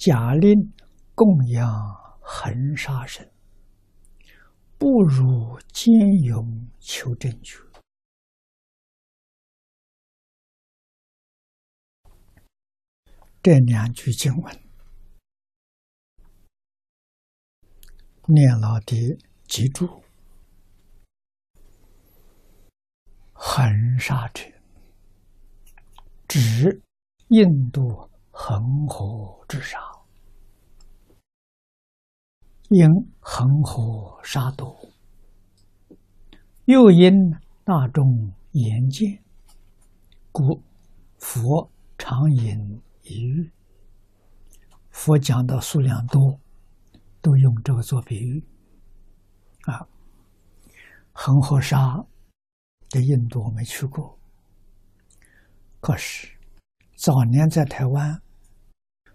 假令供养恒沙身，不如兼勇求真觉。这两句经文，念老的脊柱：恒沙者，指印度恒河之沙，因恒河沙多，又因大众言见，故佛常引。比喻，佛讲的数量多，都用这个做比喻。啊，恒河沙在印度我没去过，可是早年在台湾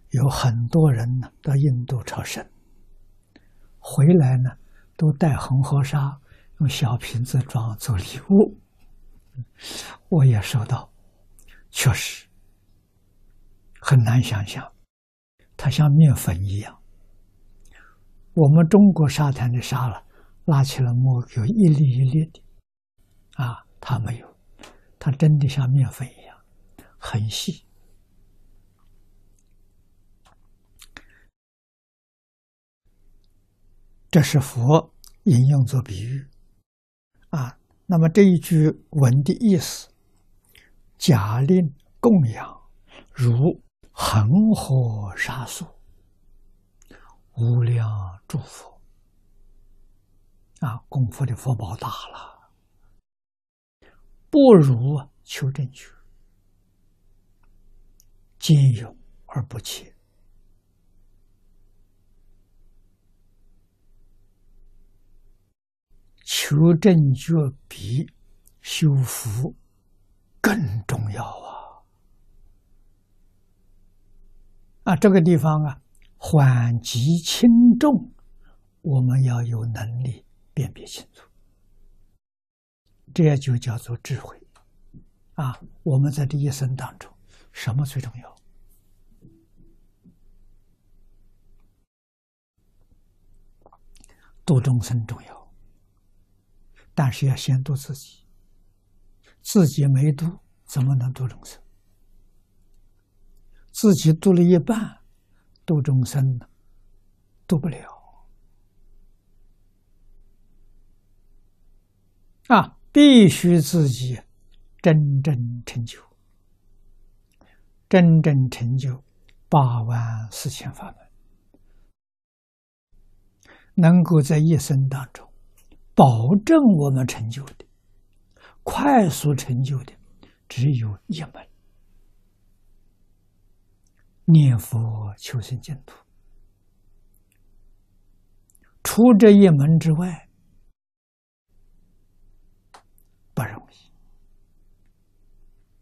有很多人呢到印度朝圣，回来呢都带恒河沙，用小瓶子装做礼物。我也收到，确实。很难想象，它像面粉一样。我们中国沙滩的沙了，拉起来摸有一粒一粒的，啊，它没有，它真的像面粉一样，很细。这是佛引用做比喻，啊，那么这一句文的意思，假令供养如。恒河沙数，无量诸佛啊！供佛的佛宝大了，不如求正觉，兼有而不切。求正觉比修福更重要啊！啊，这个地方啊，缓急轻重，我们要有能力辨别清楚，这就叫做智慧。啊，我们在这一生当中，什么最重要？度众生重要，但是要先度自己，自己没度，怎么能度众生？自己度了一半，度众生度不了啊！必须自己真正成就，真正成就八万四千法门，能够在一生当中保证我们成就的、快速成就的，只有一门。念佛求生净土，除这一门之外，